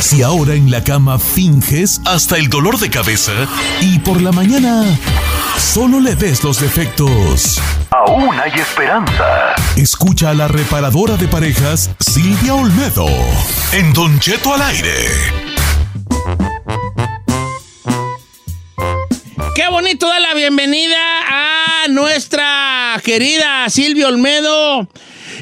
Si ahora en la cama finges hasta el dolor de cabeza y por la mañana solo le ves los defectos. Aún hay esperanza. Escucha a la reparadora de parejas Silvia Olmedo en Don Cheto al aire. Qué bonito dar la bienvenida a nuestra querida Silvia Olmedo,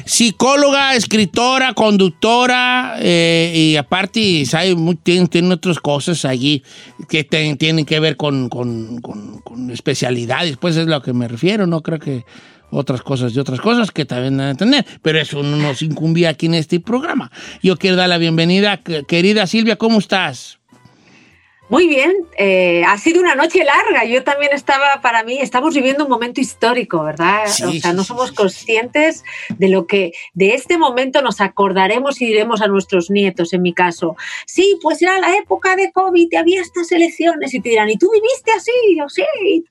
psicóloga, escritora, conductora, eh, y aparte sabe, muy- tiene, tiene otras cosas allí que tienen que ver con, con- con- especialidades, pues es a lo que me refiero, no creo que otras cosas y otras cosas que también deben tener, pero eso no nos incumbía aquí en este programa. Yo quiero dar la bienvenida, que- querida Silvia, ¿cómo estás? Muy bien, eh, ha sido una noche larga. Yo también estaba, para mí, estamos viviendo un momento histórico, ¿verdad? Sí, o sea, no somos conscientes de lo que de este momento nos acordaremos y diremos a nuestros nietos, en mi caso. Sí, pues era la época de COVID y había estas elecciones y te dirán, ¿y tú viviste así? O sí,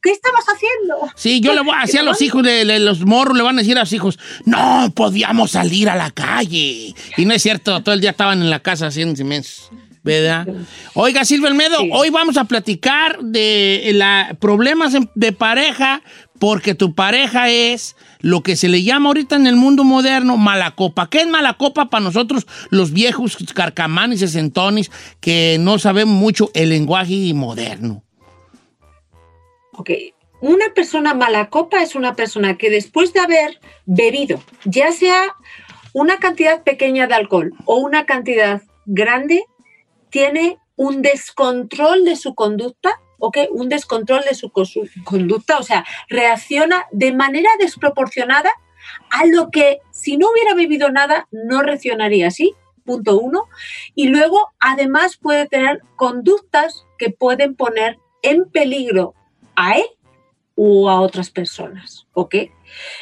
¿qué estabas haciendo? Sí, yo le voy a decir a los hijos, de, de los morros le van a decir a los hijos, no podíamos salir a la calle. Y no es cierto, todo el día estaban en la casa haciendo inmensos. ¿Verdad? Oiga, Silvia Almedo, Sí. hoy vamos a platicar de la, problemas de pareja, porque tu pareja es lo que se le llama ahorita en el mundo moderno mala copa. ¿Qué es mala copa para nosotros, los viejos carcamanes y sesentones, que no sabemos mucho el lenguaje moderno? Ok, una persona mala copa es una persona que después de haber bebido, ya sea una cantidad pequeña de alcohol o una cantidad grande, tiene un descontrol de su conducta, ¿ok? Un descontrol de su conducta, o sea, reacciona de manera desproporcionada a lo que si no hubiera bebido nada no reaccionaría así, punto uno. Y luego, además, puede tener conductas que pueden poner en peligro a él o a otras personas, ¿ok?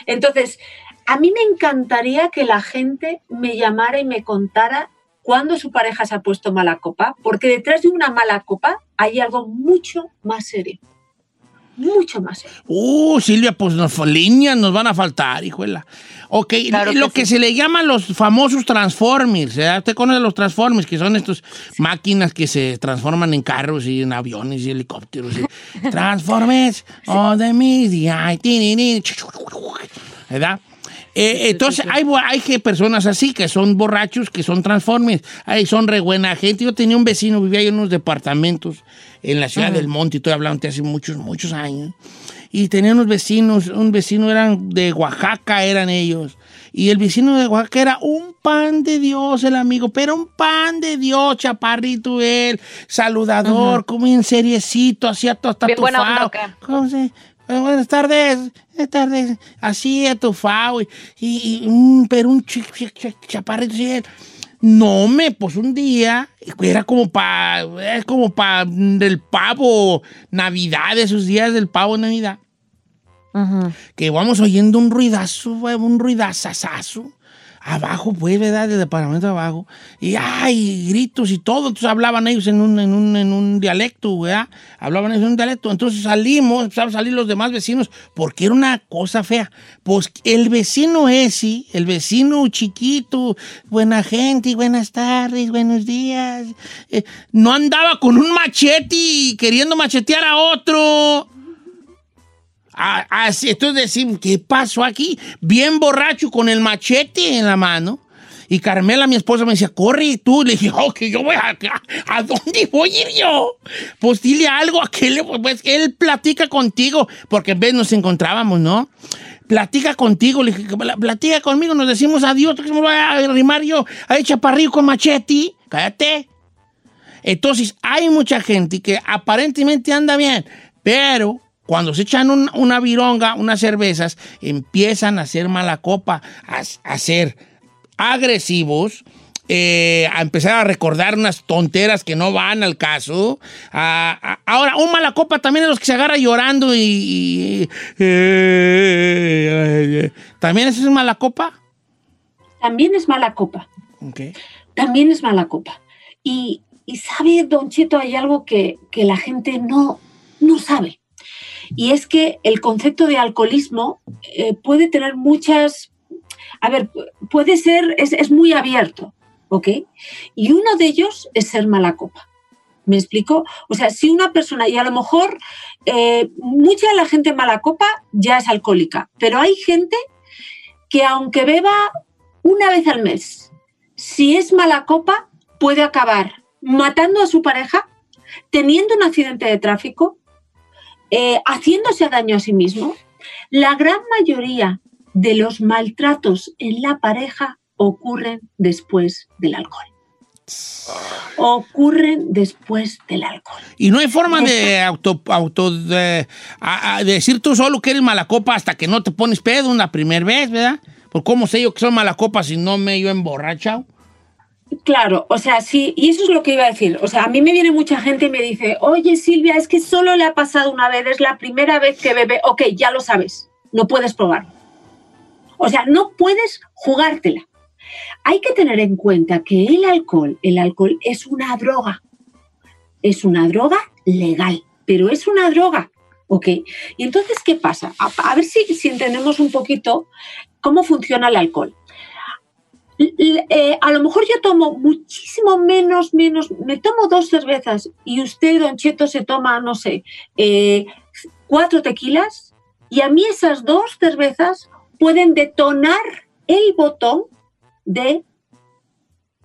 Entonces, a mí me encantaría que la gente me llamara y me contara cuándo su pareja se ha puesto mala copa, porque detrás de una mala copa hay algo mucho más serio. Mucho más serio. Uh, Silvia, pues nos, líneas nos van a faltar, hijuela. Ok, Claro que lo que sí. se le llama los famosos Transformers, ¿verdad? Usted conoce los Transformers, que son estas máquinas que se transforman en carros y en aviones y helicópteros. y- Transformers, oh, de tinini, ¿verdad? Eh, entonces, hay, hay que personas así que son borrachos, que son transformers, hay, son re buena gente. Yo tenía un vecino, vivía en unos departamentos en la ciudad del Monte, estoy hablando de hace muchos, muchos años. Y tenía unos vecinos, un vecino eran de Oaxaca, eran ellos. Y el vecino de Oaxaca era un pan de Dios, el amigo, pero un pan de Dios, chaparrito él, saludador, como en seriecito, hacía todo hasta Bien buena onda, tufado. ¿o qué? ¿Cómo se- eh, Buenas tardes, buenas tardes. Así atufado. Y, y, y, mm, pero un chi- chi- chi- chaparrito él. No, me, pues un día, era como para, es como para el pavo, Navidad, esos días del pavo Navidad que vamos oyendo un ruidazo, un ruidazazazo. Abajo, pues, ¿verdad? Del departamento de abajo. Y ay, gritos y todo. Entonces hablaban ellos en un, en un, en un dialecto, ¿verdad? Hablaban ellos en un dialecto. Entonces salimos, empezaron a salir los demás vecinos, porque era una cosa fea. Pues el vecino ese, el vecino chiquito, buena gente, buenas tardes, buenos días. eh, no andaba con un machete y queriendo machetear a otro. Ah, Así, entonces decimos, ¿qué pasó aquí? Bien borracho con el machete en la mano. Y Carmela, mi esposa, me decía, corre y tú. Le dije, oh, que yo voy a, a, dónde voy a ir yo? Pues dile algo a que él, pues, él platica contigo, porque en vez nos encontrábamos, ¿no? Platica contigo, le dije, platica conmigo, nos decimos adiós, que me voy a arrimar yo a chaparrillo con machete. Cállate. Entonces, hay mucha gente que aparentemente anda bien, pero cuando se echan una vironga, unas cervezas, empiezan a hacer mala copa, a, ser agresivos, eh, a empezar a recordar unas tonteras que no van al caso. ahora, un mala copa también es los que se agarra llorando y... Eh, ¿También eso es mala copa? También es mala copa. También es mala copa. Y, sabe, don Cheto, hay algo que, que la gente no, no sabe. Y es que el concepto de alcoholismo eh, puede tener muchas, a ver, puede ser, es, muy abierto, ¿ok? Y uno de ellos es ser mala copa. ¿Me explico? O sea, si una persona, y a lo mejor eh, mucha de la gente mala copa ya es alcohólica, pero hay gente que aunque beba una vez al mes, si es mala copa, puede acabar matando a su pareja, teniendo un accidente de tráfico, eh, haciéndose daño a sí mismo, la gran mayoría de los maltratos en la pareja ocurren después del alcohol. Ocurren después del alcohol. Y no hay forma de auto, auto de, decir tú solo que eres mala copa hasta que no te pones pedo una primera vez, ¿verdad? Por cómo sé yo que soy mala copa si no me yo emborrachado. Claro, o sea, sí, y eso es lo que iba a decir. O sea, a mí me viene mucha gente y me dice, oye Silvia, es que solo le ha pasado una vez, es la primera vez que bebe. Ok, ya lo sabes, no puedes probar. O sea, no puedes jugártela. Hay que tener en cuenta que el alcohol, el alcohol es una droga. Es una droga legal, pero es una droga. ¿Ok? Y entonces, ¿qué pasa? A, ver si, si entendemos un poquito cómo funciona el alcohol. Eh, a lo mejor yo tomo muchísimo menos, menos, me tomo dos cervezas y usted, don Cheto, se toma, no sé, eh, cuatro tequilas y a mí esas dos cervezas pueden detonar el botón de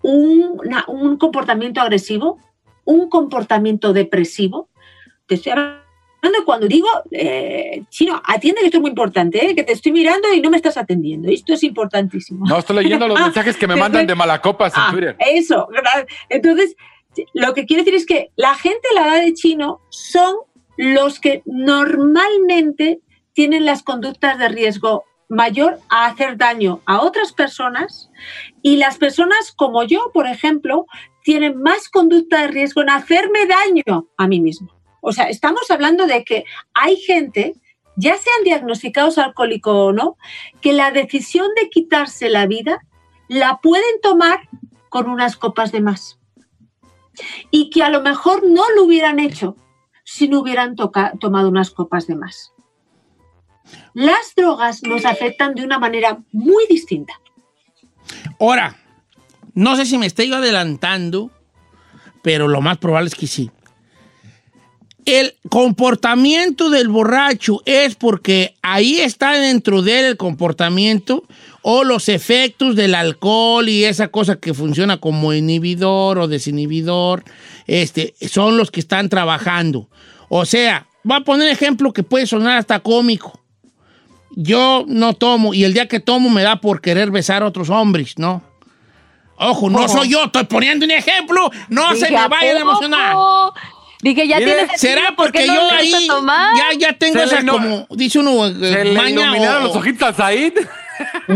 un, un comportamiento agresivo, un comportamiento depresivo. Cuando digo, eh, chino, atiende que esto es muy importante, eh, que te estoy mirando y no me estás atendiendo. Esto es importantísimo. No, estoy leyendo los mensajes que me mandan de malacopas en ah, Twitter. Eso, entonces, lo que quiero decir es que la gente de la edad de chino son los que normalmente tienen las conductas de riesgo mayor a hacer daño a otras personas y las personas como yo, por ejemplo, tienen más conducta de riesgo en hacerme daño a mí mismo. O sea, estamos hablando de que hay gente, ya sean diagnosticados alcohólicos o no, que la decisión de quitarse la vida la pueden tomar con unas copas de más. Y que a lo mejor no lo hubieran hecho si no hubieran tomado unas copas de más. Las drogas nos afectan de una manera muy distinta. Ahora, no sé si me estoy adelantando, pero lo más probable es que sí el comportamiento del borracho es porque ahí está dentro de él el comportamiento o los efectos del alcohol y esa cosa que funciona como inhibidor o desinhibidor, este, son los que están trabajando. O sea, voy a poner ejemplo que puede sonar hasta cómico. Yo no tomo y el día que tomo me da por querer besar a otros hombres, ¿no? Ojo, no soy yo, estoy poniendo un ejemplo, no se me vaya a emocionar. Dije, ya tienes ¿Será porque yo ahí ya, ya tengo esa como, dice uno, eh, se le los ojitos ahí.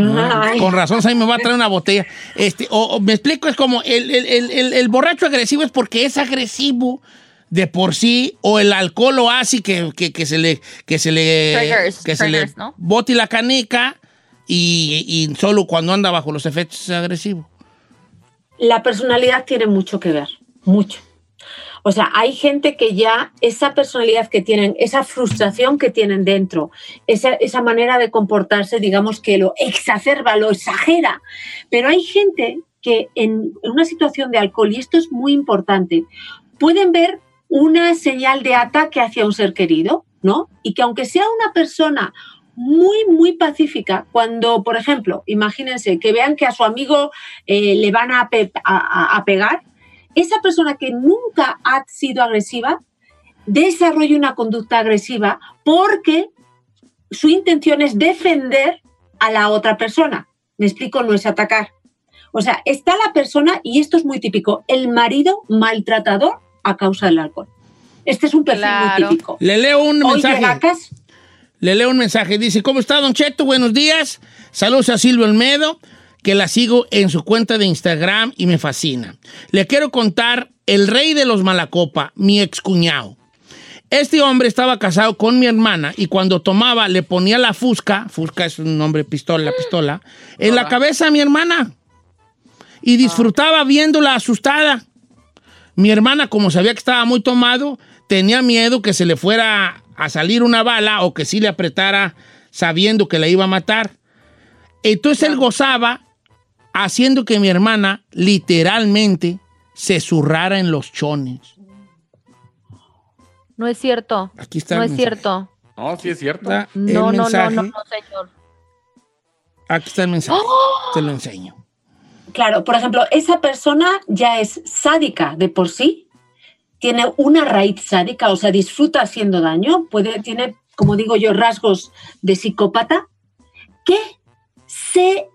Con razón, ahí me va a traer una botella. Este, o, me explico, es como el, el, borracho agresivo es porque es agresivo de por sí, o el alcohol lo hace que, que, se le, que se le, que se le bote la canica y, y solo cuando anda bajo los efectos es agresivo. La personalidad tiene mucho que ver, mucho. O sea, hay gente que ya esa personalidad que tienen, esa frustración que tienen dentro, esa, esa manera de comportarse, digamos que lo exacerba, lo exagera. Pero hay gente que en una situación de alcohol, y esto es muy importante, pueden ver una señal de ataque hacia un ser querido, ¿no? Y que aunque sea una persona muy, muy pacífica cuando, por ejemplo, imagínense que vean que a su amigo eh, le van a, a, pegar, esa persona que nunca ha sido agresiva desarrolla una conducta agresiva porque su intención es defender a la otra persona. Me explico, no es atacar. O sea, está la persona, y esto es muy típico, el marido maltratador a causa del alcohol. Este es un perfil muy típico. Le leo un mensaje. Le leo un mensaje. Dice, ¿cómo está, Don Cheto? Buenos días. Saludos a Silvio Olmedo, que la sigo en su cuenta de Instagram y me fascina. Le quiero contar el rey de los Malacopa, mi excuñado. Este hombre estaba casado con mi hermana y cuando tomaba le ponía la fusca, fusca es un nombre pistola, pistola, en la cabeza a mi hermana y disfrutaba viéndola asustada. Mi hermana, como sabía que estaba muy tomado, tenía miedo que se le fuera a salir una bala o que sí le apretara sabiendo que la iba a matar. Entonces él gozaba haciendo que mi hermana literalmente se zurrara en los chones. No es cierto. Aquí está. No es cierto. No, sí es cierto. No, no, no, no, no, señor. Aquí está el mensaje. ¡Oh! Te lo enseño. Claro, por ejemplo, esa persona ya es sádica de por sí, tiene una raíz sádica, o sea, disfruta haciendo daño, puede, tiene, como digo yo, rasgos de psicópata, que se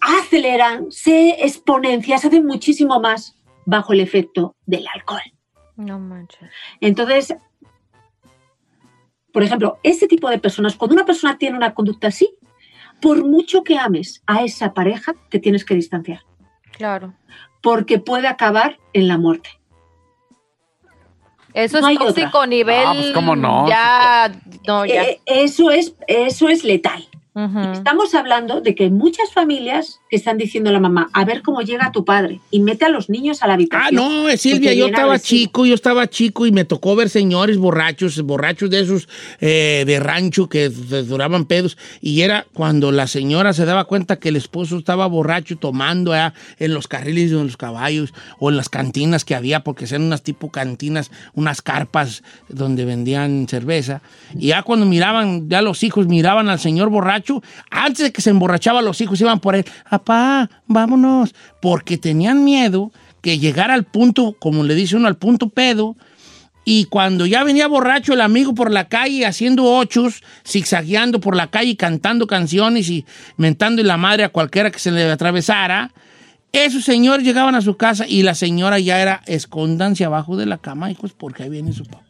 aceleran, se exponencian, se hacen muchísimo más bajo el efecto del alcohol. No manches. Entonces, por ejemplo, ese tipo de personas, cuando una persona tiene una conducta así, por mucho que ames a esa pareja, te tienes que distanciar. Claro. Porque puede acabar en la muerte. Eso es tóxico nivel. Ah, pues, ¿cómo no? Ya, no, ya. Eh, eso, es, eso es letal. Estamos hablando de que hay muchas familias que están diciendo a la mamá, a ver cómo llega tu padre y mete a los niños a la habitación. Ah, no, Silvia, yo estaba chico, yo estaba chico y me tocó ver señores borrachos, borrachos de esos eh, de rancho que duraban pedos y era cuando la señora se daba cuenta que el esposo estaba borracho tomando en los carriles de los caballos o en las cantinas que había, porque eran unas tipo cantinas, unas carpas donde vendían cerveza. Y ya cuando miraban, ya los hijos miraban al señor borracho, antes de que se emborrachaba, los hijos iban por él, papá, vámonos, porque tenían miedo que llegara al punto, como le dice uno, al punto pedo, y cuando ya venía borracho el amigo por la calle haciendo ochos, zigzagueando por la calle, cantando canciones y mentando en la madre a cualquiera que se le atravesara, esos señores llegaban a su casa y la señora ya era escondanse abajo de la cama, hijos, porque ahí viene su papá.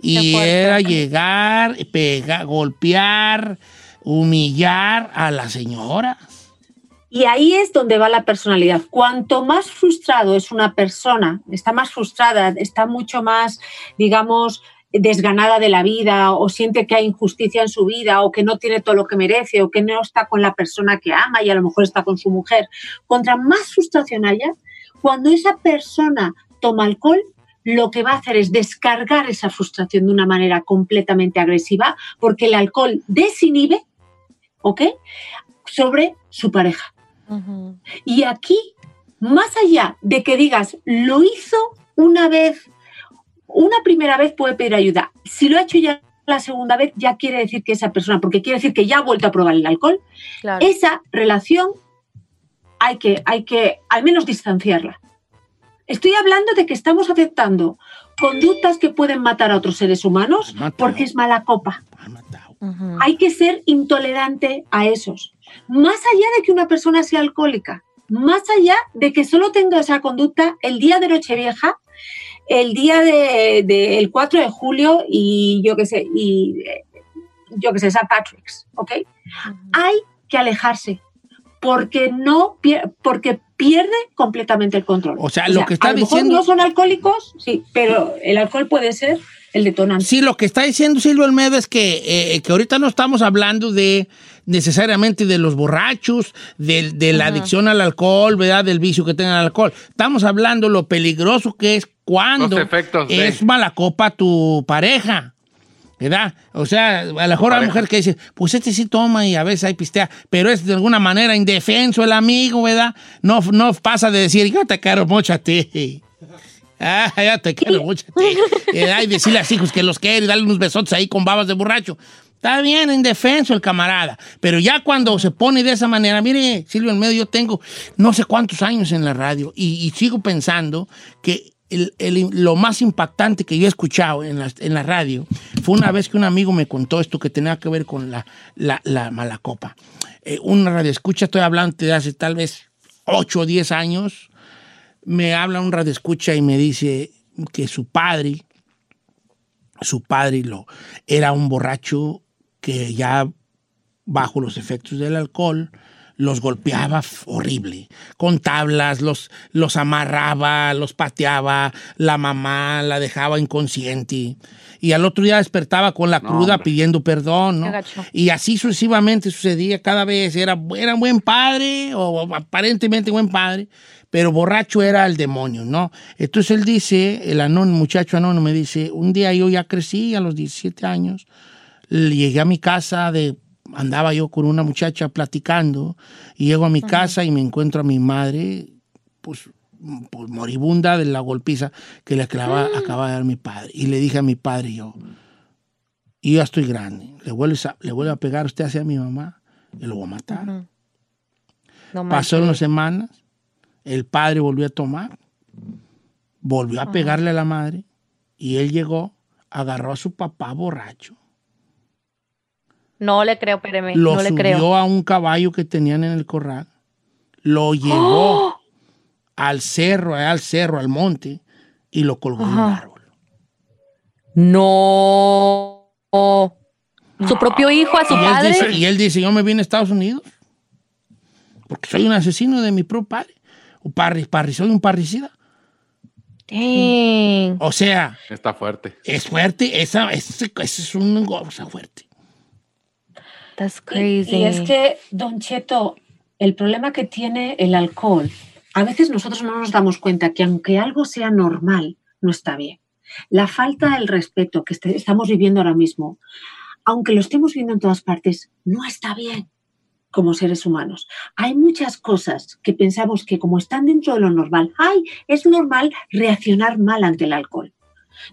Y era llegar, pegar, golpear, humillar a la señora. Y ahí es donde va la personalidad. Cuanto más frustrado es una persona, está más frustrada, está mucho más, digamos, desganada de la vida o siente que hay injusticia en su vida o que no tiene todo lo que merece o que no está con la persona que ama y a lo mejor está con su mujer. Contra más frustración haya, cuando esa persona toma alcohol, lo que va a hacer es descargar esa frustración de una manera completamente agresiva porque el alcohol desinhibe ¿ok? Sobre su pareja. Y aquí, más allá de que digas, lo hizo una vez, una primera vez puede pedir ayuda. Si lo ha hecho ya la segunda vez, ya quiere decir que esa persona, porque quiere decir que ya ha vuelto a probar el alcohol, esa relación hay que, hay que al menos distanciarla. Estoy hablando de que estamos aceptando conductas que pueden matar a otros seres humanos porque es mala copa. Hay que ser intolerante a esos. Más allá de que una persona sea alcohólica, más allá de que solo tenga esa conducta el día de Nochevieja, el día del de, 4 de julio y yo qué sé, y yo qué sé, St. Patrick's, ¿ok? Hay que alejarse porque no porque pierde completamente el control. O sea, lo que está a lo diciendo no son alcohólicos, sí, pero el alcohol puede ser el detonante. Sí, lo que está diciendo Silvio Almedo es que, eh, que ahorita no estamos hablando de necesariamente de los borrachos, de, la adicción al alcohol, ¿verdad? Del vicio que tengan al alcohol. Estamos hablando lo peligroso que es cuando es mala copa tu pareja. ¿verdad? O sea, a lo mejor hay mujer que dice, pues este sí toma y a veces hay pistea, pero es de alguna manera indefenso el amigo, ¿verdad? No, no pasa de decir, yo te quiero mucho a ti. Ah, ya te quiero mucho. Ay, decirle a hijos que los quiere, darle unos besotes ahí con babas de borracho. Está bien, indefenso el camarada. Pero ya cuando se pone de esa manera, mire, Silvio en medio, yo tengo no sé cuántos años en la radio y, y sigo pensando que el- el- lo más impactante que yo he escuchado en la, en la radio fue una vez que un amigo me contó esto que tenía que ver con la, la, la mala copa. Eh, una radio escucha, estoy hablando de hace tal vez 8 o 10 años, me habla un radio escucha y me dice que su padre, su padre lo, era un borracho que ya bajo los efectos del alcohol los golpeaba horrible, con tablas, los, los amarraba, los pateaba, la mamá la dejaba inconsciente y al otro día despertaba con la cruda pidiendo perdón, ¿no? Y así sucesivamente sucedía cada vez, era, era buen padre o aparentemente buen padre, pero borracho era el demonio, ¿no? Entonces él dice, el anón, muchacho anónimo me dice, un día yo ya crecí a los 17 años, llegué a mi casa de andaba yo con una muchacha platicando y llego a mi casa y me encuentro a mi madre pues, pues, moribunda de la golpiza que le acaba, acaba de dar mi padre y le dije a mi padre yo y ya estoy grande le vuelves a, le vuelve a pegar usted hacia mi mamá y lo voy a matar Ujú. No pasó manches. unas semanas el padre volvió a tomar volvió a pegarle a la madre y él llegó agarró a su papá borracho No le creo, espérame. lo no le subió creo. a un caballo que tenían en el corral, lo llevó al cerro, allá al cerro, al monte, y lo colgó en un árbol. No. Su propio hijo a su Y él, padre. dice, y él dice, yo me vine a Estados Unidos porque soy un asesino de mi propio padre. O parri, parri- soy un parricida. Dang. O sea, Está fuerte. es fuerte, esa, ese es un cosa fuerte. That's Y, crazy. y es que, Don Cheto, el problema que tiene el alcohol, a veces nosotros no nos damos cuenta que aunque algo sea normal, no está bien. La falta del respeto que este- estamos viviendo ahora mismo, aunque lo estemos viendo en todas partes, no está bien como seres humanos. Hay muchas cosas que pensamos que como están dentro de lo normal, ay, es normal reaccionar mal ante el alcohol.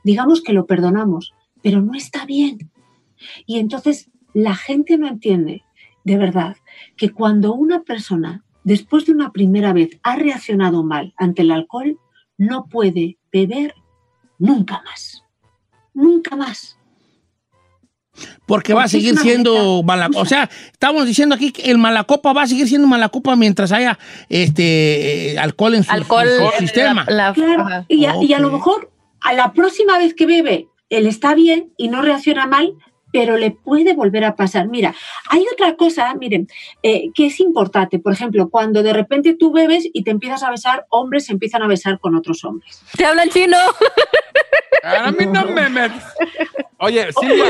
Digamos que lo perdonamos, pero no está bien. Y entonces la gente no entiende, de verdad, que cuando una persona, después de una primera vez, ha reaccionado mal ante el alcohol, no puede beber nunca más. Nunca más. Porque va a seguir siendo maldita mala O cosa. sea, estamos diciendo aquí que el malacopa va a seguir siendo malacopa mientras haya este eh, alcohol en su, Alcohol. en su sistema. la- la- Claro, ajá. y a, y a lo mejor a la próxima vez que bebe, él está bien y no reacciona mal, pero le puede volver a pasar. Mira, hay otra cosa, miren, eh, que es importante. Por ejemplo, cuando de repente tú bebes y te empiezas a besar, hombres se empiezan a besar con otros hombres. ¿Te hablan chino? A mí no me metes. Oye, Silvia,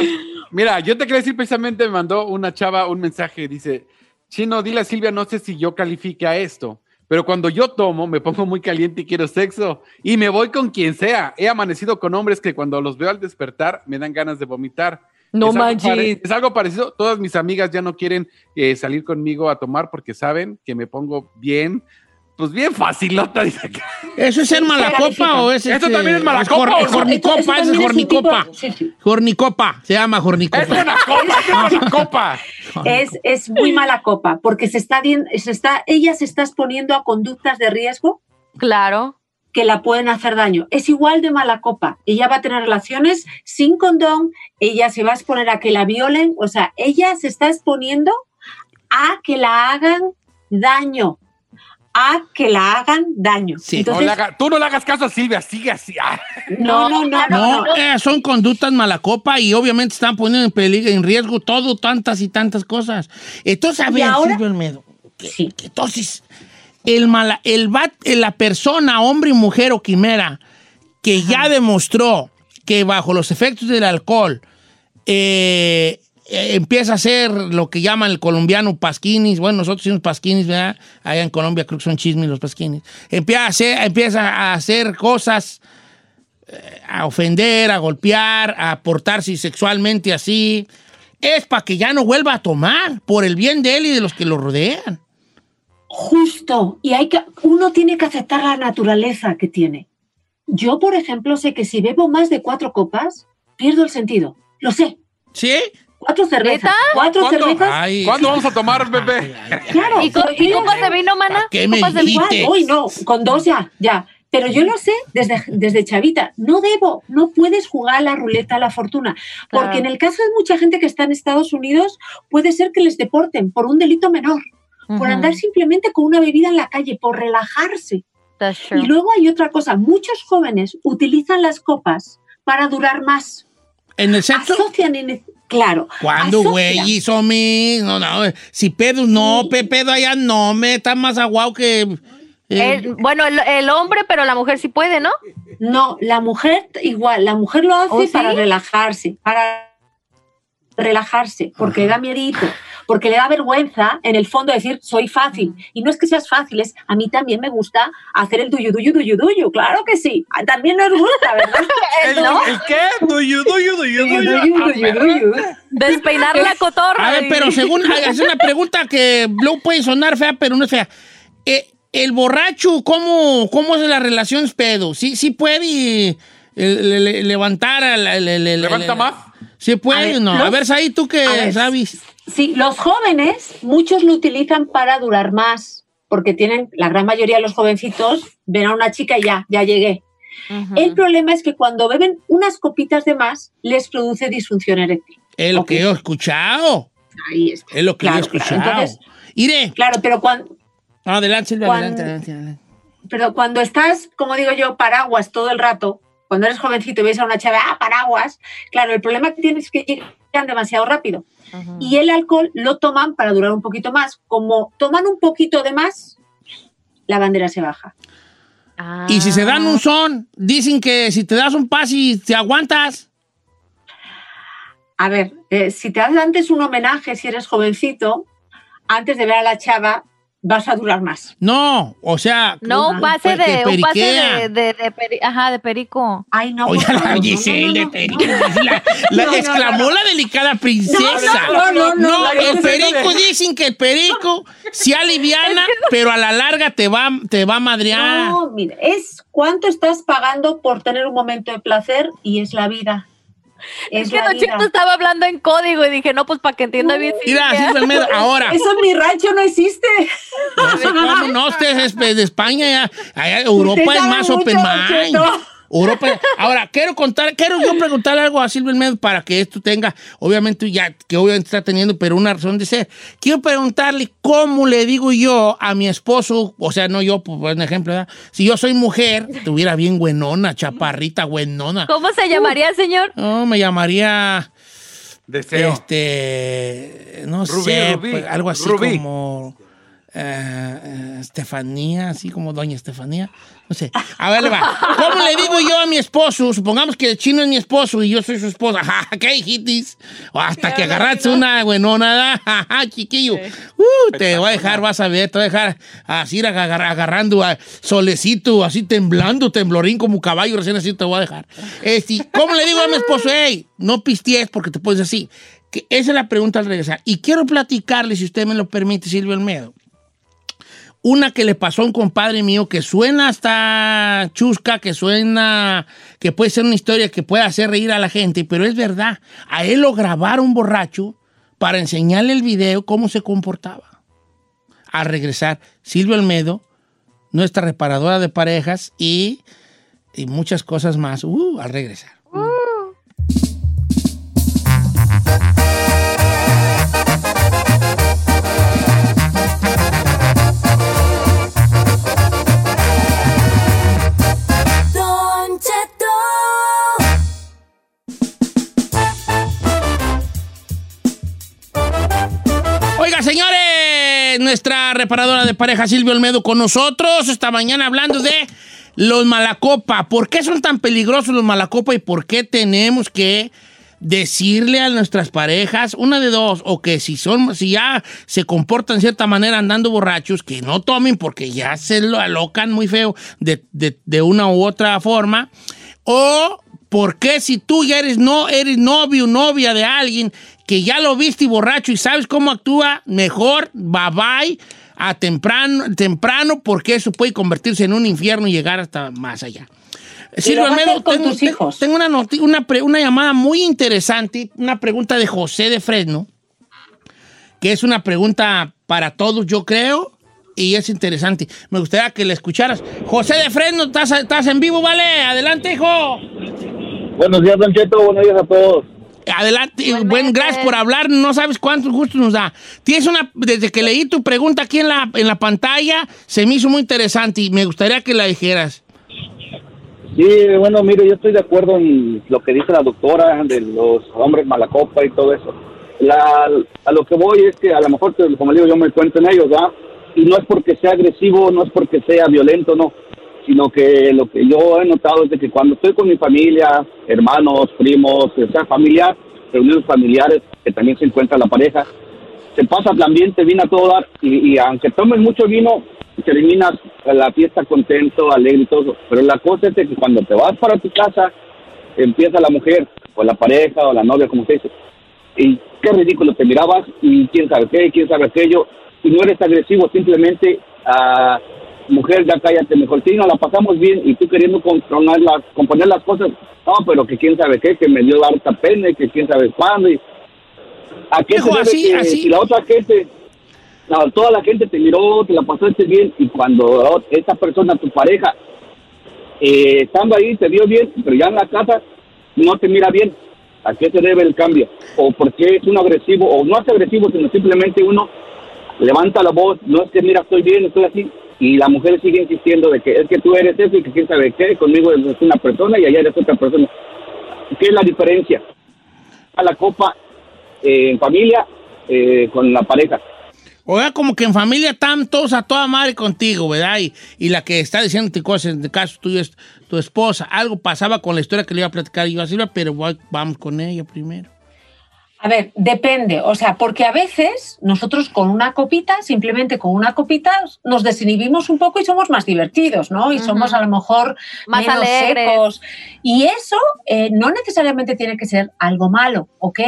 mira, yo te quería decir precisamente, me mandó una chava un mensaje, dice, Chino, dile a Silvia, no sé si yo califique a esto, pero cuando yo tomo me pongo muy caliente y quiero sexo y me voy con quien sea. He amanecido con hombres que cuando los veo al despertar me dan ganas de vomitar. No es manches. es algo parecido. Todas mis amigas ya no quieren eh, salir conmigo a tomar porque saben que me pongo bien, pues bien facilota, dice acá. ¿Eso es ser malacopa o es ¿Eso este, también es malacopa jor- o no? jornicopa, Eso- eso es jornicopa. tipo- sí, sí. Jornicopa, se llama jornicopa. Es una copa, es una copa. Es, es muy mala copa, porque se está, dien- se está, ella se está exponiendo a conductas de riesgo Claro. Que la pueden hacer daño. Es igual de mala copa. Ella va a tener relaciones sin condón, ella se va a exponer a que la violen, o sea, ella se está exponiendo a que la hagan daño, a que la hagan daño. Sí. No Entonces, le haga- tú no le hagas caso a Silvia, sigue así. Ah. no, no, no, no, No, eh, son conductas malacopa y obviamente están poniendo en peligro, en riesgo todo, tantas y tantas cosas. Entonces, a Y ver, ahora- Silvio Olmedo, que- Sí. que entonces, el mala, el bat- la persona, hombre, mujer o quimera, que ya demostró que bajo los efectos del alcohol eh, eh, empieza a hacer lo que llaman el colombiano pasquinis. Bueno, nosotros decimos pasquinis, ¿verdad? Allá en Colombia creo que son chismes los pasquinis. Empieza a hacer, empieza a hacer cosas a ofender, a golpear, a portarse sexualmente así, es para que ya no vuelva a tomar, por el bien de él y de los que lo rodean. Justo, y hay que, uno tiene que aceptar la naturaleza que tiene. Yo, por ejemplo, sé que si bebo más de cuatro copas, pierdo el sentido. Lo sé. ¿Sí? Cuatro cervezas. ¿Neta? Cuatro ¿Cuándo? cervezas. Ay, ¿Cuándo vamos a tomar, bebé? Claro. ¿Y, co- pero y yo- copas de vino, mana? ¿Para qué me ¿Copas de Uy, no, con dos ya, ya. Pero yo lo sé desde, desde chavita. No debo, no puedes jugar a la ruleta a la fortuna. Porque Claro. en el caso de mucha gente que está en Estados Unidos, puede ser que les deporten por un delito menor, por Ujú, andar simplemente con una bebida en la calle, por relajarse. Y luego hay otra cosa, muchos jóvenes utilizan las copas para durar más. ¿En el sexo? Asocian en... Claro. ¿Cuándo, asocian. güey? Hizo mi. No, no. Si pedo, no, pe, pedo allá no, me está más aguado que. eh, El- bueno, el, el hombre, pero la mujer sí puede, ¿no? No, la mujer igual, la mujer lo hace ¿Oh, sí? para relajarse, para relajarse, porque le da miedito, porque le da vergüenza en el fondo decir soy fácil. Y no es que seas fácil, es a mí también me gusta hacer el duyu duyu duyu duyu, claro que sí. A- También nos gusta, ¿verdad? ¿El, ¿No? ¿El qué? Duyu, duyu, duyu, Duyu, duyu. duyu, duyu, duyu. Despeinar la cotorra. A ver, pero según. Es una pregunta que luego puede sonar fea, pero no es fea. Eh, el borracho, ¿cómo, ¿cómo es la relación pedo? ¿Sí, sí puede le- le- levantar a la. le- le- ¿Levanta le- más? Sí puede, A ver, no. A los- ver, ahí tú que a ver, sabes. Sí, los jóvenes, muchos lo utilizan para durar más, porque tienen, la gran mayoría de los jovencitos ven a una chica y ya, ya llegué. El problema es que cuando beben unas copitas de más, les produce disfunción eréctil. Es lo que yo he escuchado. Ahí está. Es lo que Claro, yo he claro. escuchado. Entonces, Iré. claro, pero cuando, Adelante, Silvia, Cuando- adelante, adelante, adelante. pero cuando estás, como digo yo, paraguas todo el rato, cuando eres jovencito y ves a una chava, ah, paraguas, claro, el problema que tienes es que llegan demasiado rápido. Y el alcohol lo toman para durar un poquito más. Como toman un poquito de más, la bandera se baja. Ah. Y si se dan un son, dicen que si te das un pas y te aguantas. A ver, eh, si te das antes un homenaje, si eres jovencito, antes de ver a la chava, vas a durar más. No, o sea. No, un pase de, un pase de, de, de peri- ajá, de perico. Ay, no. Oiga, la Giselle no, de Perico. no. La, la- No, no, exclamó no, no. la delicada princesa. No, no, no, no, no, el perico dicen que el perico se aliviana, pero a la larga te va, te va a madrear. No, mira, es cuánto estás pagando por tener un momento de placer y es la vida. Es, Es que la Don Cheto vida. estaba hablando en código y dije, no, pues para que entienda bien. Mira. Silvia Almeida, ahora. Eso en mi rancho no existe. No sé cómo no, usted es de España, ya, allá Europa es más mucho, open mind. Europa. Ahora, quiero contar, quiero yo preguntarle algo a Silvia Almeida para que esto tenga, obviamente ya, que obviamente está teniendo, pero una razón de ser. Quiero preguntarle cómo le digo yo a mi esposo, o sea, no yo, por un ejemplo, ¿verdad? si yo soy mujer, tuviera bien buenona, chaparrita, buenona. ¿Cómo se llamaría, señor? No, me llamaría, Deseo. este, no Rubí, sé, Rubí, pues, algo así Rubí. como eh, eh, Estefanía, así como doña Estefanía. No sé. A ver, le va. ¿Cómo le digo yo a mi esposo? Supongamos que el chino es mi esposo y yo soy su esposa. Ja, ja, ¿Qué hijitis? O hasta que agarraste una buenona, ja, ja, chiquillo. Uh, te voy a dejar, vas a ver, te voy a dejar así agar- agarrando a solecito, así temblando, temblorín como caballo recién así te voy a dejar. Este, ¿Cómo le digo a mi esposo? Hey, no pisties porque te puedes así. Que esa es la pregunta al regresar. Y quiero platicarle, si usted me lo permite, Silvio Almedo. Una que le pasó a un compadre mío que suena hasta chusca, que suena, que puede ser una historia que puede hacer reír a la gente, pero es verdad. A él lo grabaron borracho para enseñarle el video cómo se comportaba. Al regresar, Silvio Almedo, nuestra reparadora de parejas y, muchas cosas más. Uh, al regresar. Don nuestra reparadora de pareja Silvio Olmedo con nosotros esta mañana hablando de los malacopa. ¿Por qué son tan peligrosos los malacopa y por qué tenemos que decirle a nuestras parejas una de dos o que si son si ya se comportan de cierta manera andando borrachos que no tomen porque ya se lo alocan muy feo de, de- de una u otra forma o porque si tú ya eres no eres novio o novia de alguien que ya lo viste y borracho y sabes cómo actúa, mejor bye bye a temprano, temprano porque eso puede convertirse en un infierno y llegar hasta más allá. A Almedo, tengo, una llamada muy interesante, una pregunta de José de Fresno, que es una pregunta para todos, yo creo, y es interesante. Me gustaría que la escucharas. José de Fresno, estás, estás en vivo, ¿vale? Adelante, hijo. Buenos días, Don Cheto. Buenos días a todos. Adelante, buen, gracias por hablar, no sabes cuánto gusto nos da. Tienes una, desde que leí tu pregunta aquí en la, en la pantalla, se me hizo muy interesante y me gustaría que la dijeras. Sí, bueno, mire, yo estoy de acuerdo en lo que dice la doctora de los hombres malacopa y todo eso. La, a lo que voy es que a lo mejor, como le digo, yo me encuentro en ellos, ¿verdad? Y no es porque sea agresivo, no es porque sea violento, no. Sino que lo que yo he notado es de que cuando estoy con mi familia, hermanos, primos, o sea, familiar, reuniones familiares, que también se encuentra la pareja, se pasa el ambiente, vino a todo y, aunque tomes mucho vino, terminas la fiesta contento, alegre y todo. Pero la cosa es que cuando te vas para tu casa, empieza la mujer, o la pareja, o la novia, como se dice, y qué ridículo te mirabas, y quién sabe qué, quién sabe aquello, y no eres agresivo, simplemente, ah, mujer, ya cállate, mejor sí, nos la pasamos bien, y tú queriendo componer las, componer las cosas, no, pero que quién sabe qué, que me dio harta pena, y que quién sabe cuándo, y ¿a qué Hijo, se debe así- que así- si la otra gente no, toda la gente te miró, te la pasaste bien y cuando esa persona, tu pareja, eh, estando ahí te dio bien, pero ya en la casa no te mira bien. ¿A qué se debe el cambio? ¿O por qué es uno agresivo? O no es agresivo, sino simplemente uno levanta la voz, no es que mira, estoy bien, estoy así. Y la mujer sigue insistiendo de que es que tú eres eso y que quién sabe qué, conmigo eres una persona y allá eres otra persona. ¿Qué es la diferencia? A la copa eh, en familia eh, con la pareja. Oiga, como que en familia están todos a toda madre contigo, ¿verdad? Y, y la que está diciéndote cosas, en el caso tuyo es tu esposa. Algo pasaba con la historia que le iba a platicar yo a Silvia, pero voy- vamos con ella primero. A ver, depende, o sea, porque a veces nosotros con una copita, simplemente con una copita, nos desinhibimos un poco y somos más divertidos, ¿no? Y somos a lo mejor Más menos alegres. secos. Y eso eh, no necesariamente tiene que ser algo malo, ¿ok?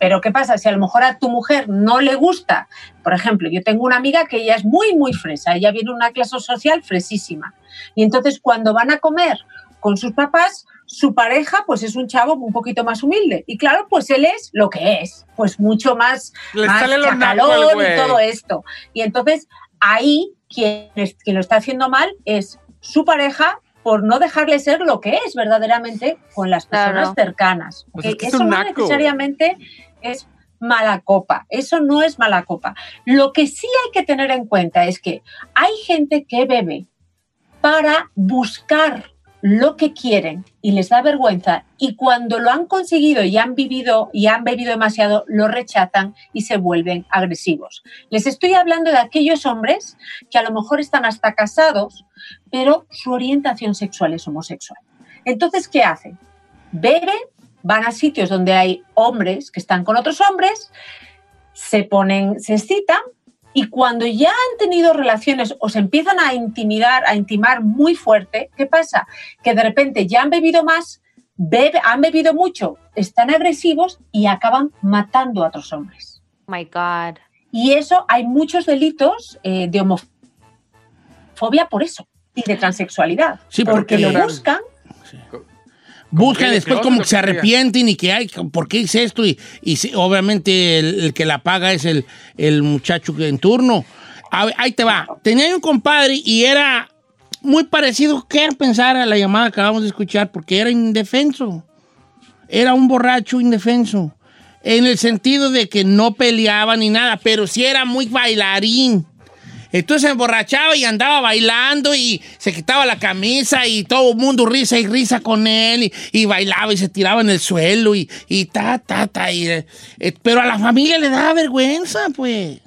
Pero ¿qué pasa? Si a lo mejor a tu mujer no le gusta, por ejemplo, yo tengo una amiga que ella es muy, muy fresa, ella viene de una clase social fresísima. Y entonces cuando van a comer con sus papás, su pareja pues es un chavo un poquito más humilde. Y claro, pues él es lo que es, pues mucho más, Le más sale chacalón y todo esto. Y entonces ahí quien, es- quien lo está haciendo mal es su pareja por no dejarle ser lo que es verdaderamente con las personas Claro. cercanas. Pues es que es Eso un no naco. necesariamente es mala copa. Eso no es mala copa. Lo que sí hay que tener en cuenta es que hay gente que bebe para buscar lo que quieren y les da vergüenza y cuando lo han conseguido y han vivido y han bebido demasiado lo rechazan y se vuelven agresivos. Les estoy hablando de aquellos hombres que a lo mejor están hasta casados, pero su orientación sexual es homosexual. Entonces, ¿qué hacen? Beben, van a sitios donde hay hombres que están con otros hombres, se ponen, se excitan y cuando ya han tenido relaciones o se empiezan a intimidar, a intimar muy fuerte, ¿qué pasa? Que de repente ya han bebido más, bebe- han bebido mucho, están agresivos y acaban matando a otros hombres. Oh my God. Y eso, hay muchos delitos eh, de homofobia por eso y de transexualidad. Sí, porque porque- lo buscan Buscan que después como que se que arrepienten y que, ay, ¿por qué hice esto? Y, y obviamente el, el que la paga es el, el muchacho que en turno. A ver, ahí te va. Tenía un compadre y era muy parecido, quiero pensar a la llamada que acabamos de escuchar, porque era indefenso. Era un borracho indefenso. En el sentido de que no peleaba ni nada, pero sí era muy bailarín. Entonces se emborrachaba y andaba bailando y se quitaba la camisa y todo el mundo risa y risa con él y, y bailaba y se tiraba en el suelo y, y ta, ta, ta. y, eh, eh, pero a la familia le daba vergüenza, pues.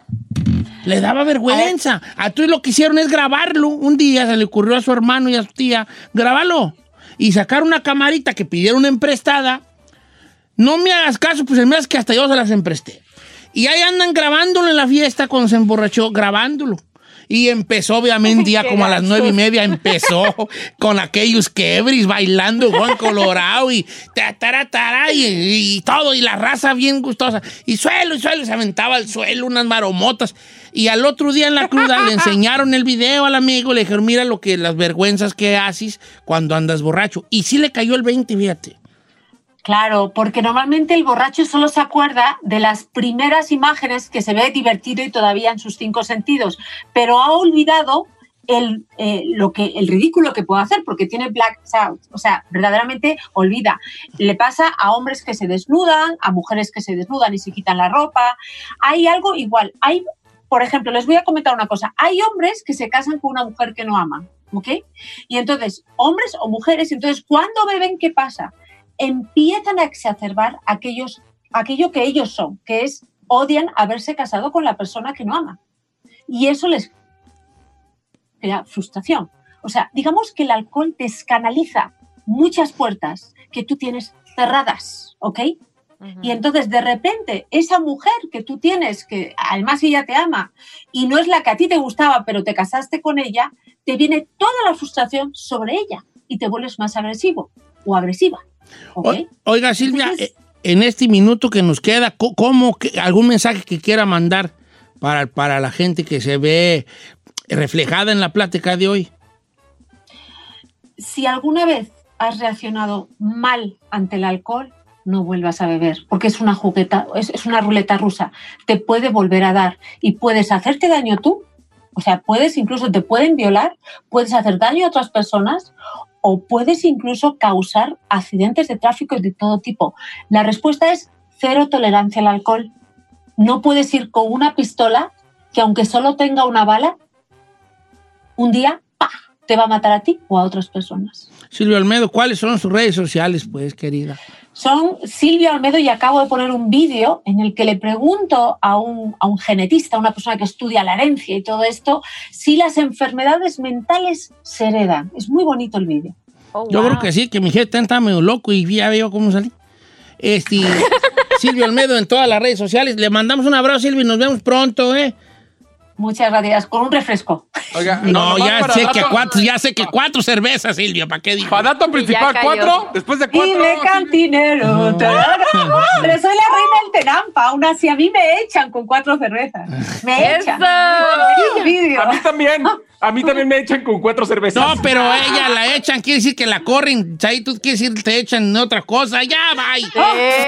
Le daba vergüenza. A tú lo que hicieron es grabarlo. Un día se le ocurrió a su hermano y a su tía, grábalo. Y sacar una camarita que pidieron emprestada. No me hagas caso, pues mío es que hasta yo se las empresté. Y ahí andan grabándolo en la fiesta cuando se emborrachó, grabándolo. Y empezó, obviamente, día Qué como a las nueve y media, empezó con aquellos quebris bailando Juan Colorado y ta, tara, tara, y, y todo, y la raza bien gustosa. Y suelo, y suelo, se aventaba al suelo unas maromotas. Y al otro día en la cruda le enseñaron el video al amigo, le dijeron, mira lo que, las vergüenzas que haces cuando andas borracho. Y sí le cayó el 20, fíjate. Claro, porque normalmente el borracho solo se acuerda de las primeras imágenes que se ve divertido y todavía en sus cinco sentidos, pero ha olvidado el, eh, lo que, el ridículo que puede hacer porque tiene black out, o sea, verdaderamente olvida. Le pasa a hombres que se desnudan, a mujeres que se desnudan y se quitan la ropa. Hay algo igual. Hay, por ejemplo, les voy a comentar una cosa. Hay hombres que se casan con una mujer que no aman, ¿ok? Y entonces, hombres o mujeres, entonces, cuando beben, ¿qué pasa? Empiezan a exacerbar aquellos, aquello que ellos son, que es odian haberse casado con la persona que no ama. Y eso les crea frustración. O sea, digamos que el alcohol descanaliza muchas puertas que tú tienes cerradas, ¿ok? Y entonces de repente esa mujer que tú tienes, que además ella te ama y no es la que a ti te gustaba, pero te casaste con ella, te viene toda la frustración sobre ella y te vuelves más agresivo o agresiva. Oiga, Silvia, Entonces- eh, en este minuto que nos queda, ¿cómo, que- algún mensaje que quiera mandar para, para la gente que se ve reflejada en la plática de hoy? si alguna vez has reaccionado mal ante el alcohol, no vuelvas a beber, porque es una jugueta, es, es una ruleta rusa. Te puede volver a dar y puedes hacerte daño tú. O sea, puedes incluso, te pueden violar, puedes hacer daño a otras personas o puedes incluso causar accidentes de tráfico de todo tipo. La respuesta es cero tolerancia al alcohol. No puedes ir con una pistola que aunque solo tenga una bala, un día te va a matar a ti o a otras personas. Silvia Almedo, ¿cuáles son sus redes sociales, pues, querida? Son Silvia Olmedo y acabo de poner un vídeo en el que le pregunto a un, a un genetista, a una persona que estudia la herencia y todo esto, si las enfermedades mentales se heredan. Es muy bonito el vídeo. Oh, Yo wow. creo que sí, que mi gente está medio loco y ya veo cómo salí. Este, Silvia Almedo en todas las redes sociales. Le mandamos un abrazo, Silvia, y nos vemos pronto, ¿eh? Muchas gracias. Con un refresco. Oiga, No, ya sé que dato- cuatro, ya sé que cuatro cervezas, Silvia, ¿para qué digo? Para dato principal, cuatro. Después de Y cuatro. de cantinero. Pero soy la reina del Tenampa. Aún así, a mí me echan con cuatro cervezas. Me ¡Eso! echan. Vídeo. A mí también. A mí también me echan con cuatro cervezas. No, pero ella la echan, quiere decir que la corren. Ahí tú quieres decir te echan otra cosa. Ya, bye. Eh,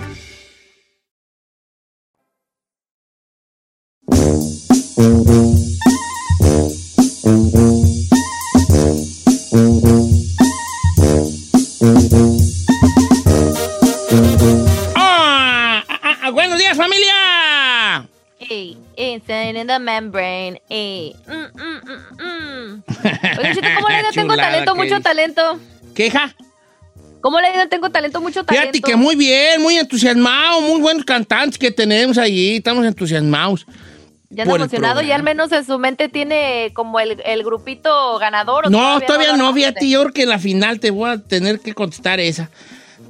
In the membrane. Ey. Mm, mm, mm. Oye, Chito, ¿cómo le ido? Tengo talento, mucho dice. talento. ¿Queja? ¿Cómo le ido? Tengo talento, mucho talento. Fíjate que muy bien, muy entusiasmado, muy buenos cantantes que tenemos allí, estamos entusiasmados. Ya el emocionado, ya al menos en su mente tiene como el, el grupito ganador. ¿o No, todavía no, lo fíjate, yo creo que en la final te voy a tener que contestar esa.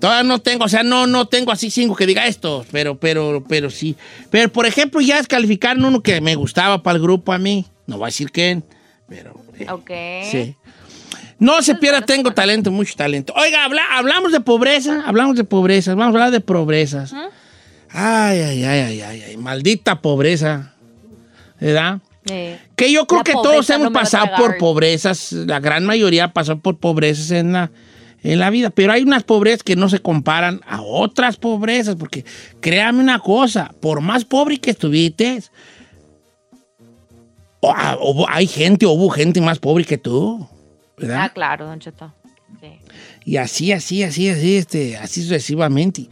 Todavía no tengo, o sea, no, no tengo así cinco que diga esto, pero, pero, pero sí. Pero, por ejemplo, ya descalificaron uno que me gustaba para el grupo a mí. No voy a decir quién, pero Ok. sí. No se pierda, tengo talento, mucho talento. Oiga, habla- hablamos de pobreza, hablamos de pobreza, vamos a hablar de pobrezas. Ay, ay, ay, ay, ay, ay, maldita pobreza. ¿Verdad? Eh, Que yo creo que todos hemos no pasado por pobrezas, la gran mayoría pasó por pobrezas en la, en la vida, pero hay unas pobrezas que no se comparan a otras pobrezas, porque créame una cosa, por más pobre que estuviste, o- ah, hubo- hay gente, hubo gente más pobre que tú, ¿verdad? Ah, claro, Don Cheto. Sí. Y así, así, así, así, este, así sucesivamente.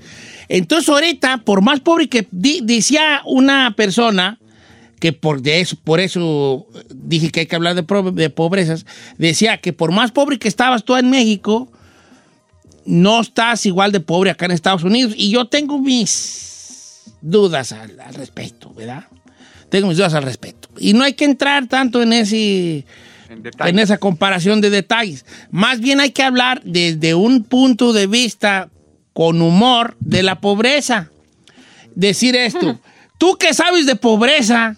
Entonces ahorita, por más pobre que di- decía una persona, que por, de eso, por eso dije que hay que hablar de, de pobrezas, decía que por más pobre que estabas tú en México, no estás igual de pobre acá en Estados Unidos. Y yo tengo mis dudas al, al respecto, ¿verdad? Tengo mis dudas al respecto. Y no hay que entrar tanto en ese En en esa comparación de detalles. Más bien hay que hablar desde un punto de vista con humor de la pobreza. Decir esto, tú que sabes de pobreza,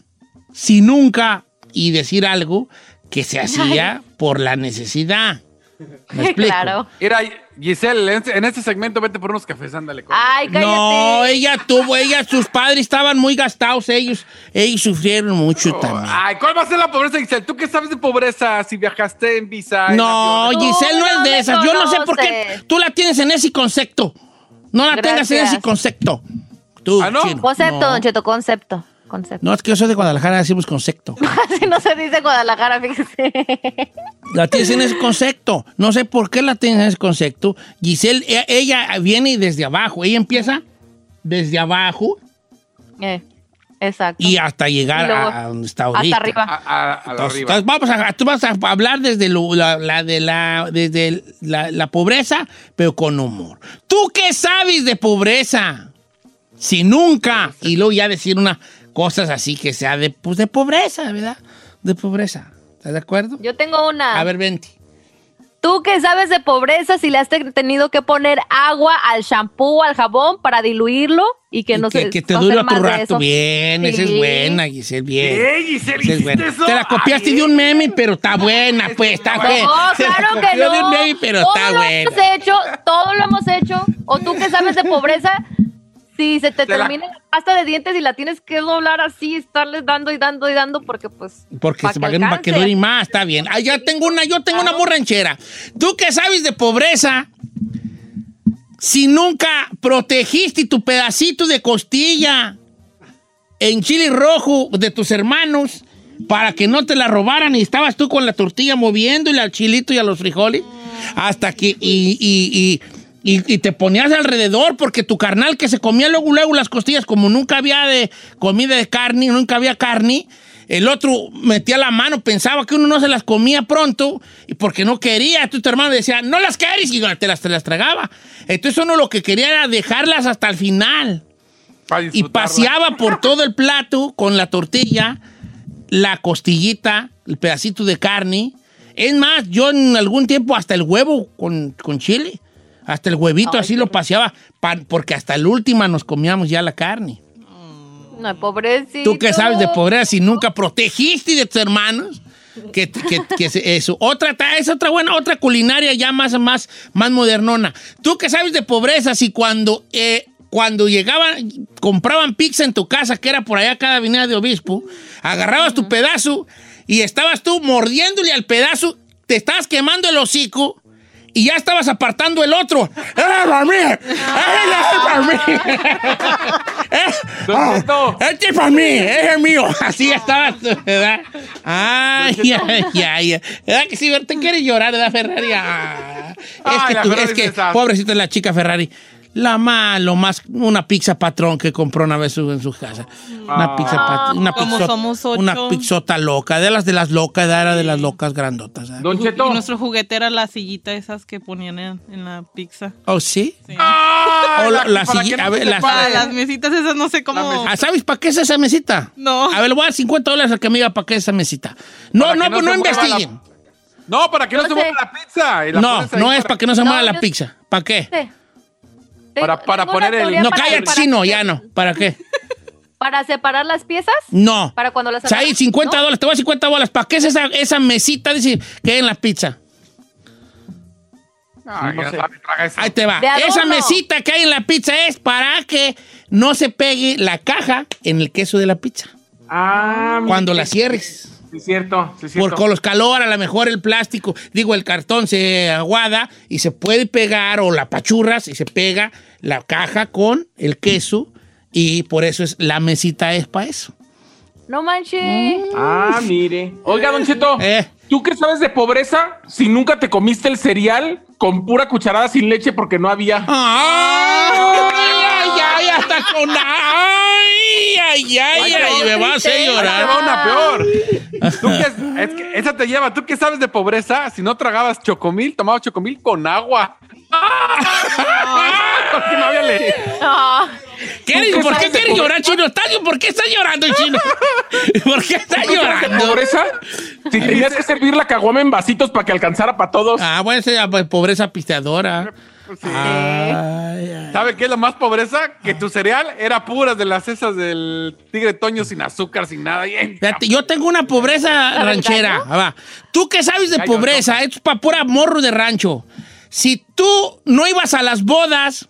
si nunca, y decir algo que se hacía por la necesidad. ¿Me explico? Claro. Mira, Giselle, en este, en este segmento vete por unos cafés, ándale. corre. Ay, cállate. No, ella tuvo, ella, sus padres estaban muy gastados, ellos, ellos sufrieron mucho también. Ay, ¿cuál va a ser la pobreza, Giselle? ¿Tú qué sabes de pobreza si viajaste en visa? No? Giselle no, es de esas. Yo no sé por qué tú la tienes en ese concepto. No la tengas en ese concepto. Tú, Ah, ¿no? chino. Concepto, No. Don Cheto, concepto. Concepto. No, es que yo soy de Guadalajara, decimos concepto. Así no se dice Guadalajara, fíjese. La tienes en ese concepto. No sé por qué la tienes en ese concepto. Giselle, e- ella viene desde abajo. Ella empieza desde abajo Eh, exacto. y hasta llegar Y luego, a, donde está ahorita. Hasta arriba. A, a- a la Entonces, arriba. entonces vamos a, tú vas a hablar desde, lo- la, la de la, desde la, la pobreza, pero con humor. ¿Tú qué sabes de pobreza? Si nunca, y luego ya decir unas cosas así que sea de, pues de pobreza, ¿verdad? De pobreza. ¿Estás de acuerdo? Yo tengo una. A ver, vente. Tú que sabes de pobreza, si le has te- tenido que poner agua al shampoo, al jabón para diluirlo y que Y no que, se que te no dure otro rato. Bien, esa es buena, Giselle, bien. ¿Qué, Giselle? Esa es ¿Hiciste buena. eso? Te la copiaste Ay, de un meme, pero está buena, pues, está No, buena. Se la claro que copió de no. un meme, pero todo está lo buena. hemos hecho, todo lo hemos hecho. O tú que sabes de pobreza, si se te termina la pasta de dientes y la tienes que doblar así, estarles dando y dando y dando, porque pues. Porque pa' se que va para que dure más, está bien. Ah, ya tengo una, yo tengo una muy ranchera. Tú que sabes de pobreza, si nunca protegiste tu pedacito de costilla en chile rojo de tus hermanos para que no te la robaran y estabas tú con la tortilla moviéndole al chilito y a los frijoles hasta que y, y- y- y- y te ponías alrededor porque tu carnal que se comía luego luego las costillas como nunca había de comida de carne, nunca había carne, el otro metía la mano, pensaba que uno no se las comía pronto y porque no quería. Tu hermano decía, no las quieres y te las, te las tragaba. Entonces uno lo que quería era dejarlas hasta el final. Y paseaba por todo el plato con la tortilla, la costillita, el pedacito de carne. Es más, yo en algún tiempo hasta el huevo con, con chile, hasta el huevito así lo paseaba, pa- porque hasta el última nos comíamos ya la carne. No, pobrecito. ¿Tú qué sabes de pobreza si nunca protegiste de tus hermanos? Que, que- que eso. Otra, es otra buena, otra culinaria ya más, más, más modernona. ¿Tú qué sabes de pobreza si cuando, eh, cuando llegaban, compraban pizza en tu casa, que era por allá cada avenida de obispo, agarrabas tu pedazo y estabas tú mordiéndole al pedazo, te estabas quemando el hocico y ya estabas apartando el otro. ¡Eh, para mí! ¡Eh, para mí! Este es para mí, es el mío. Así estabas, ¿verdad? Ay, ay, ay. ¿Verdad que sí? Te quiere llorar, ¿verdad, Ferrari? Ah. Es que, tú- es que pobrecita la chica Ferrari. La más, lo más, una pizza patrón que compró una vez en su casa. Una pizza patrón, una Como pizzota, somos ocho. una pizzota loca, de las de las locas, era de las locas grandotas. ¿eh? Don Y Cheto. nuestro juguete era la sillita esas que ponían en, en la pizza. ¿Oh, sí? Ah, O la- la no a ver, se las- mesitas esas no sé cómo. Ah, ¿Sabes para qué es esa mesita? No. A ver, voy a dar 50 dólares al que me diga para qué es esa mesita. No, Para no, no pues no investiguen. No, para que no, No se mueva la pizza. y la No, no es para que no se No, mueva la yo- pizza. ¿Para qué? Sí. Para- para poner el- No, para- cállate, para- chino, ya no. ¿Para qué? ¿Para separar las piezas? No. ¿Para cuando las O sea, ahí agarras? 50 ¿No? dólares, te voy a dar 50 dólares. ¿Para qué es esa, esa mesita dice, que hay en la pizza? Ah. Ahí te va. Esa mesita que hay en la pizza es para que no se pegue la caja en el queso de la pizza. Ah, mira Cuando la cierres. Sí, es cierto. Sí, es cierto. Por con los calor, a lo mejor el plástico, digo, el cartón se aguada y se puede pegar, o la pachurras y se pega la caja con el queso, y por eso es la mesita es para eso. No manches. Ah, mire. Oiga, Don Cheto. Eh. ¿Tú qué sabes de pobreza si nunca te comiste el cereal con pura cucharada sin leche porque no había? ¡Ay, ay, ay! Hasta con. ¡Ay, ay, ay! ay me va a hacer llorar. va una peor. ¿Tú qué- es que esa te lleva. ¿Tú qué sabes de pobreza? Si no tragabas chocomil, tomabas chocomil con agua. Porque no había leche. ¿Qué- ¿Tú qué ¿Por qué quiere llorar, chino? ¿Está- ¿Por qué está llorando, chino? ¿Por qué está ¿Tú qué sabes de llorando? pobreza? Si tenías que servir la caguama en vasitos para que alcanzara para todos. Ah, bueno, esa es pobreza pisteadora. Sí. Ay, ay. ¿Sabe qué es la más pobreza? Que tu cereal era pura de las esas del tigre toño sin azúcar, sin nada. Fíjate, yo tengo una pobreza ¿La ranchera. Ah, va. ¿Tú qué sabes de pobreza? Esto es para pura morro de rancho. Si tú no ibas a las bodas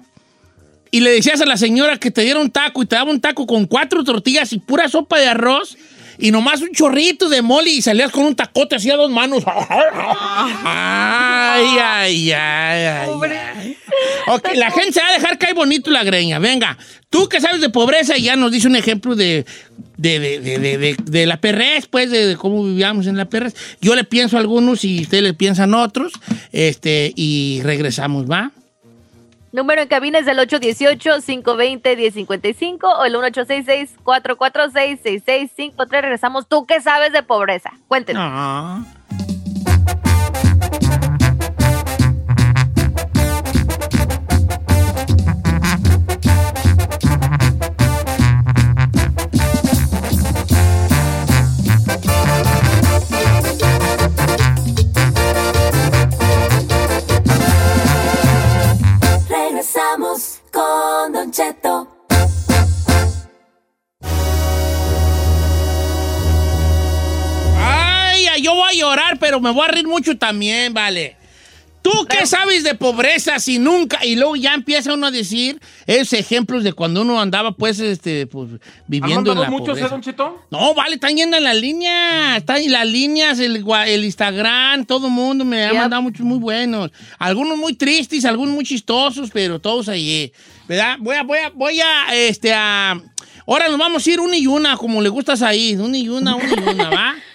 y le decías a la señora que te diera un taco y te daba un taco con cuatro tortillas y pura sopa de arroz y nomás un chorrito de mole y salías con un tacote así a dos manos. Ay, ay, ay, ay. ay. Ok, la gente se va a dejar caer bonito la greña. Venga, tú que sabes de pobreza y ya nos dice un ejemplo de, de, de, de, de- de- de la perrez, pues, de, de cómo vivíamos en la perrez. Yo le pienso a algunos y ustedes le piensan a otros. Este, y regresamos, ¿va? Número en cabina es el 818-520-1055 o el 1866-446-6653. Regresamos. ¿Tú qué sabes de pobreza? Cuéntenos. No. Me voy a reír mucho también, vale. ¿Tú qué sabes de pobreza si nunca? Y luego ya empieza uno a decir esos ejemplos de cuando uno andaba, pues, este, pues, ¿Han viviendo en la muchos, pobreza. Don? No, vale, están yendo en la línea. Están en las líneas, el, el Instagram, todo el mundo me ha Yep. mandado muchos muy buenos. Algunos muy tristes, algunos muy chistosos, pero todos allí. ¿Verdad? Voy a, voy a, voy a, este, a. Ahora nos vamos a ir una y una, como le gustas ahí. Una y una, una y una, ¿va?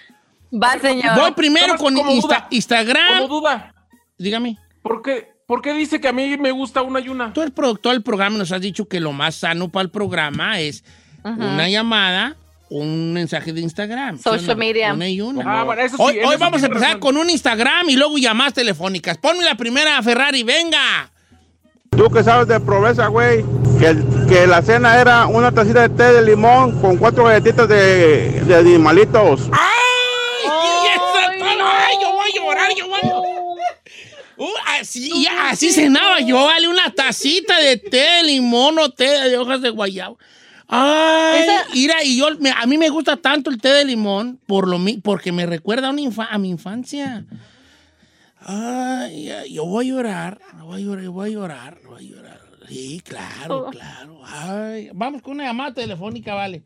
Va, señor. Voy primero con como Insta- duda. Instagram. Como duda. Dígame. ¿Por qué, ¿Por qué dice que a mí me gusta una y una? Tú, el productor del programa, nos has dicho que lo más sano para el programa es una llamada un mensaje de Instagram. Social ¿sí o no? media. Una y una. Ah, bueno, eso sí, hoy eso hoy sí vamos a empezar razón. con un Instagram y luego llamadas telefónicas. Ponme la primera Ferrari, venga. Tú que sabes de pobreza, güey, que, que la cena era una tacita de té de limón con cuatro galletitas de, de animalitos. ¡Ay! y eso todo! ¡Ay, yo llorar! Uh, así, así cenaba yo, vale, una tacita de té de limón o té de hojas de guayabo. Ay, mira, y yo, me- a mí me gusta tanto el té de limón por lo, mi- porque me recuerda a, una infa- a mi infancia. Ay, yo voy a llorar, yo voy a llorar, yo voy a llorar, voy a llorar. Sí, claro, claro. Ay, vamos con una llamada telefónica, vale.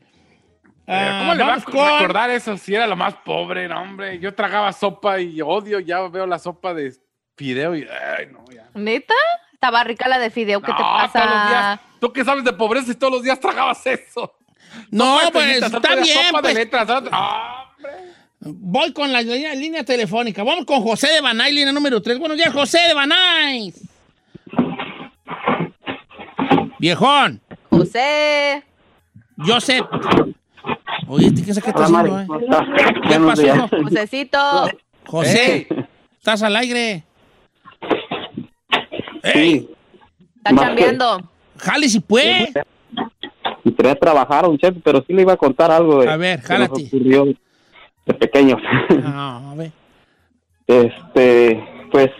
Ah, ¿Cómo le va a con- recordar eso si era lo más pobre, no, hombre? Yo tragaba sopa y odio, ya veo la sopa de fideo y... Ay, no, ya. ¿Neta? Estaba rica la de fideo. ¿Qué te pasa? todos los días. ¿Tú qué sabes de pobreza y todos los días tragabas eso? No, Sopa pues está bien. Sopa pues. de letras. Ah, Voy con la línea, línea telefónica. Vamos con José de Banay, línea número 3. Buenos días, José de Banay. Viejón. José. Joseph. Oye, ¿este qué, qué está haciendo, Mari, eh? ¿Qué pasó? Josecito. José, estás al aire. Sí. Está chambeando. Jale si puede. Entré a trabajar, un chef, pero sí le iba a contar algo de, A ver, jálate. ocurrió de pequeños. Ah, a ver. este, pues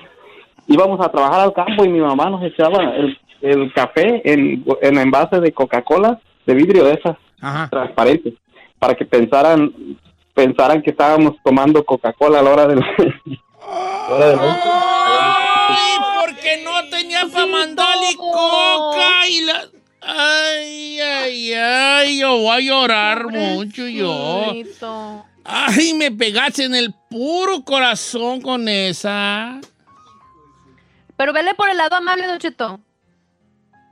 íbamos a trabajar al campo y mi mamá nos echaba el, el café en, en envase de Coca-Cola de vidrio de esas transparentes para que pensaran pensaran que estábamos tomando Coca-Cola a la hora del, a la hora del. Ay, porque no tenía para mandarle coca y la... Ay, ay, ay, yo voy a llorar mucho yo. Ay, me pegaste en el puro corazón con esa. Pero vele por el lado amable, Don Cheto.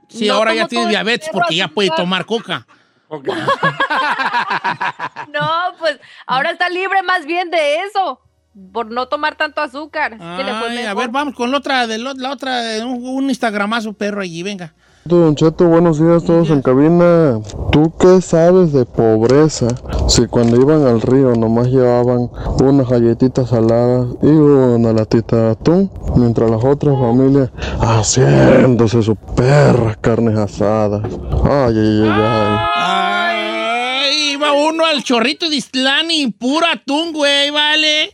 Sí, No ahora ya tiene diabetes porque ya puede tomar coca. No, pues ahora está libre más bien de eso. Por no tomar tanto azúcar. Es que le fue Ay, a ver, vamos con la otra, de la otra, de un, un instagramazo perro allí, venga. Don Cheto, buenos días todos en cabina. ¿Tú qué sabes de pobreza? Si cuando iban al río nomás llevaban unas galletitas saladas y una latita de atún, mientras las otras familias haciéndose sus perras carnes asadas. Ay, ay, ay, ay. Ay, iba uno al chorrito de Islán y puro atún, güey, vale.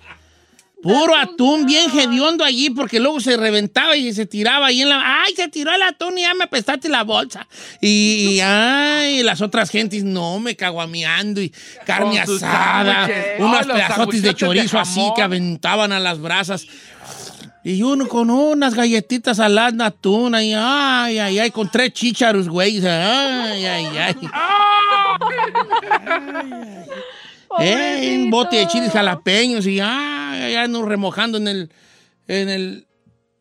Puro atún, bien hediondo allí, porque luego se reventaba y se tiraba ahí en la... ¡Ay, se tiró el atún y ya me apestaste la bolsa! Y, ay, las otras gentes, no, me caguameando y carne Con asada, unos Ay, pedazotes de chorizo así que aventaban a las brasas. Y uno con unas galletitas saladas de atún ahí, ay, ay, ay, con tres chícharos, güey. Ay, ay, ay. Eh, un bote de chiles jalapeños y ay, ay, ando remojando en el, en el,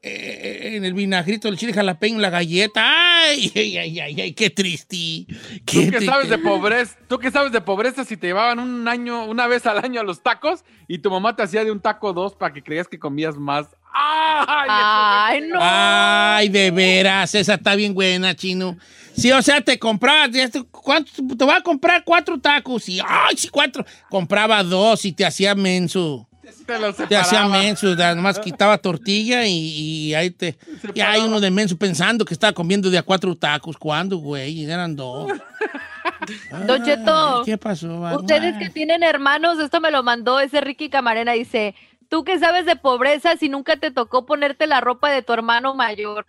eh, en el vinagrito del chile jalapeño la galleta. Ay, ay, ay, ay, ay, qué triste. ¿Tú qué sabes de pobreza? ¿Tú qué sabes de pobreza si te llevaban un año, una vez al año a los tacos y tu mamá te hacía de un taco dos para que creías que comías más? ¡Ay! Ay, no. Ay, de veras, esa está bien buena, chino. Sí, o sea, te compraba, ya te- ¿cuánto? Te voy a comprar cuatro tacos y, ay, sí, cuatro. Compraba dos y te hacía menso. Te los Te hacía menso, nomás quitaba tortilla y, y ahí te. Y hay uno de menso pensando que estaba comiendo de a cuatro tacos. ¿Cuándo, güey? Eran dos. Don Cheto. ¿Qué pasó? va? Ustedes que tienen hermanos, esto me lo mandó ese Ricky Camarena, dice, tú que sabes de pobreza si nunca te tocó ponerte la ropa de tu hermano mayor.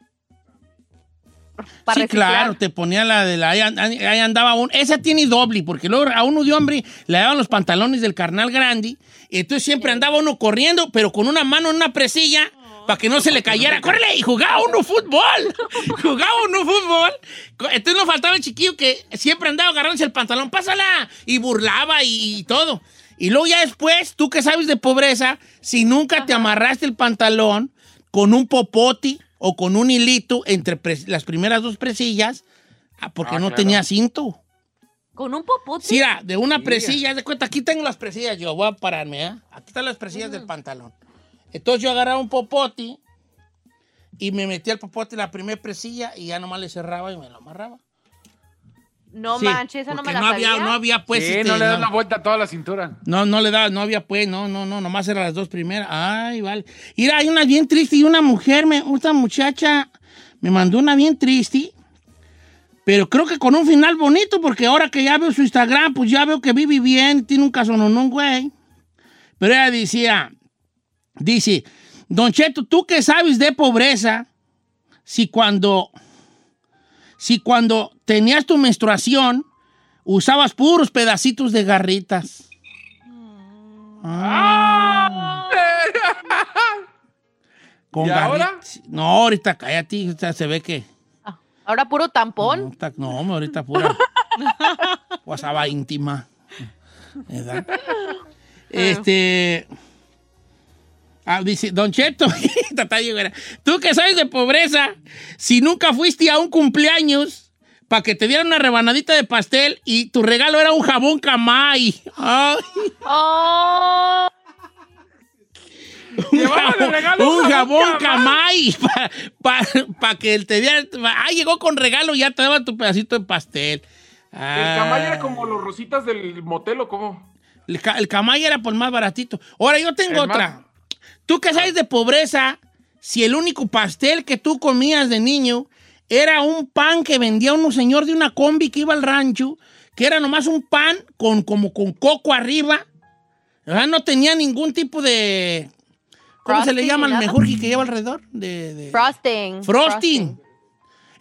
Para Sí, reciclar. claro, te ponía la de la. Ahí, an- ahí andaba un. Esa tiene doble, porque luego a uno de hombre le daban los pantalones del carnal grande. Y entonces siempre andaba uno corriendo, pero con una mano en una presilla para que no se le cayera. ¡Córrele! Y jugaba uno fútbol. jugaba uno fútbol. Entonces no faltaba el chiquillo que siempre andaba agarrándose el pantalón. ¡Pásala! Y burlaba y, y todo. Y luego ya después, tú que sabes de pobreza, si nunca te amarraste el pantalón con un popoti o con un hilito entre pres- las primeras dos presillas, ah, porque Ah, no claro. tenía cinto. Con un popote. Era de una presilla, de cuenta, aquí tengo las presillas, yo voy a pararme, ¿eh? Aquí están las presillas del pantalón. Entonces yo agarraba un popote y me metía el popote en la primera presilla y ya nomás le cerraba y me lo amarraba. No Sí, manches, esa no me la no había, sabía. no había pues. sí, este, no le das no. la vuelta a toda la cintura. No, no le da, no había pues, no, no, no, nomás eran las dos primeras. Ay, vale. Mira, hay una bien triste y una mujer, me, una muchacha me mandó una bien triste, pero creo que con un final bonito, porque ahora que ya veo su Instagram, pues ya veo que vive bien, tiene un casononón, güey. Pero ella decía, dice, Don Cheto, ¿tú qué sabes de pobreza si cuando, si cuando tenías tu menstruación usabas puros pedacitos de garritas? Ah. Con ¿Y ahora? garritas. No, ahorita cállate, o sea, se ve que. Ahora puro No, tampón. está- no, hombre, ahorita pura guasaba íntima. ¿Verdad? Este. Ah, dice, Don Cheto, tú que sabes de pobreza, si nunca fuiste a un cumpleaños para que te dieran una rebanadita de pastel y tu regalo era un jabón camay. Ay. Oh. Un jabón, regalo un un jabón jabón camay para que él te diera. Ah, llegó con regalo y ya te daba tu pedacito de pastel. El Ah. camay era como los rositas del motel o cómo. El, ca- el camay era por más baratito. Ahora yo tengo El otra. Tú que sabes de pobreza, si el único pastel que tú comías de niño era un pan que vendía un señor de una combi que iba al rancho, que era nomás un pan con como con coco arriba, ¿verdad? no tenía ningún tipo de ¿cómo se le llama el mejor que lleva alrededor? De, de- Frosting. Frosting.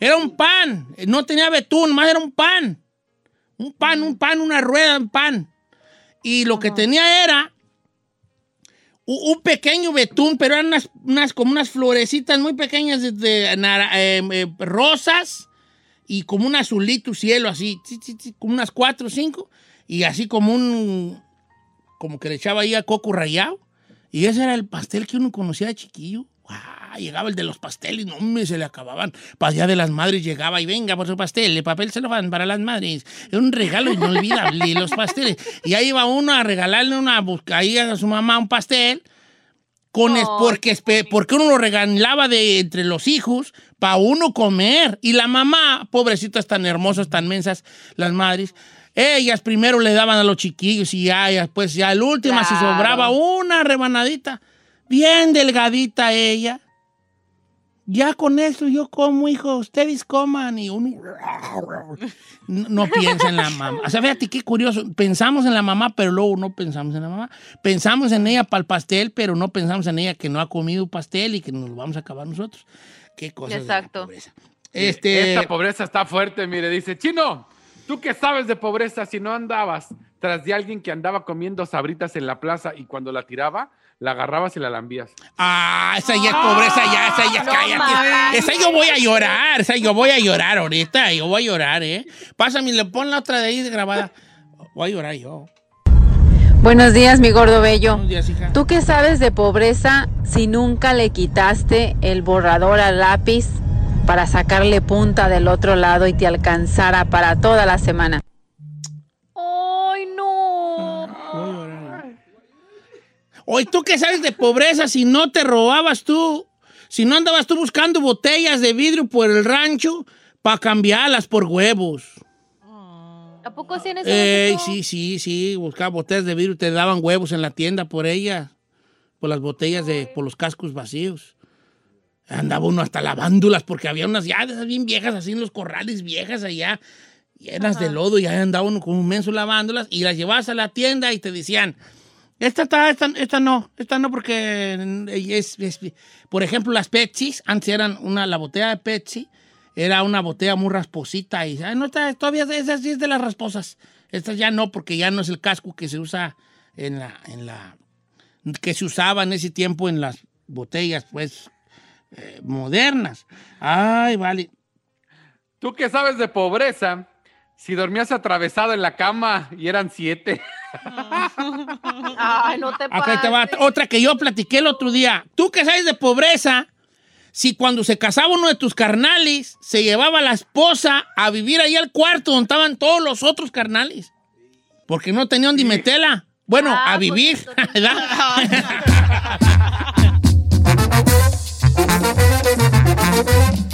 Era un pan. No tenía betún, más era un pan. Un pan, un pan, una rueda, un pan. Y lo que tenía era un pequeño betún, pero eran unas, unas- como unas florecitas muy pequeñas de, eh, eh, rosas y como un azulito cielo así, como unas cuatro o cinco, y así como un, como que le echaba ahí a coco rallado. Y ese era el pastel que uno conocía de chiquillo. ¡Guau! Llegaba el de los pasteles, no me se le acababan. Para Día de las Madres llegaba y venga por su pastel, el papel celofán para las madres. Era un regalo inolvidable, los pasteles. Y ahí iba uno a regalarle una, busca- ahí a su mamá un pastel. Con es- porque, espe- porque uno lo regalaba de entre los hijos para uno comer. Y la mamá, pobrecitas tan hermosas, tan mensas, las madres, ellas primero le daban a los chiquillos y ya, ya, pues ya al último, si Claro. sobraba una rebanadita, bien delgadita ella. Ya con eso yo como, hijo, ustedes coman y uno no, no piensa en la mamá. O sea, fíjate qué curioso. Pensamos en la mamá, pero luego no pensamos en la mamá. Pensamos en ella para el pastel, pero no pensamos en ella que no ha comido pastel y que nos lo vamos a acabar nosotros. Qué cosa. Exacto. Este- Esta pobreza está fuerte, mire, dice, Chino, ¿tú qué sabes de pobreza si no andabas tras de alguien que andaba comiendo sabritas en la plaza y cuando la tiraba, la agarrabas y la lambías? Ah, esa ya es pobreza, ya, esa ya, no cállate. Esa yo voy a llorar, esa yo voy a llorar ahorita, yo voy a llorar, ¿eh? Pásame, le pon la otra de ahí grabada. Voy a llorar yo. Buenos días, mi gordo bello. Buenos días, hija. ¿Tú qué sabes de pobreza si nunca le quitaste el borrador al lápiz para sacarle punta del otro lado y te alcanzara para toda la semana? Oye, ¿tú qué sabes de pobreza si no te robabas tú? Si no andabas tú buscando botellas de vidrio por el rancho para cambiarlas por huevos. ¿A poco sí en ese Ey, sí, sí, sí, buscaba botellas de vidrio, te daban huevos en la tienda por ellas, por las botellas de, por los cascos vacíos. Andaba uno hasta lavándolas porque había unas ya bien viejas así en los corrales viejas allá, llenas de lodo y ahí andaba uno con un menso lavándolas y las llevabas a la tienda y te decían, esta está, esta, no, esta no porque es, es- por ejemplo, las Pepsi, antes eran una, la botella de Pepsi era una botella muy rasposita y "Ay, no está, todavía esa sí es de las rasposas. Esta ya no, porque ya no es el casco que se usa en la, en la, que se usaba en ese tiempo en las botellas, pues, eh, modernas. Ay, vale. ¿Tú qué sabes de pobreza si dormías atravesado en la cama y eran siete? Ay, no te Acá te va otra que yo platiqué el otro día. ¿Tú qué sabes de pobreza? Si cuando se casaba uno de tus carnales, se llevaba a la esposa a vivir ahí al cuarto donde estaban todos los otros carnales. Porque no tenían donde meterla. Bueno, a vivir. ¿verdad?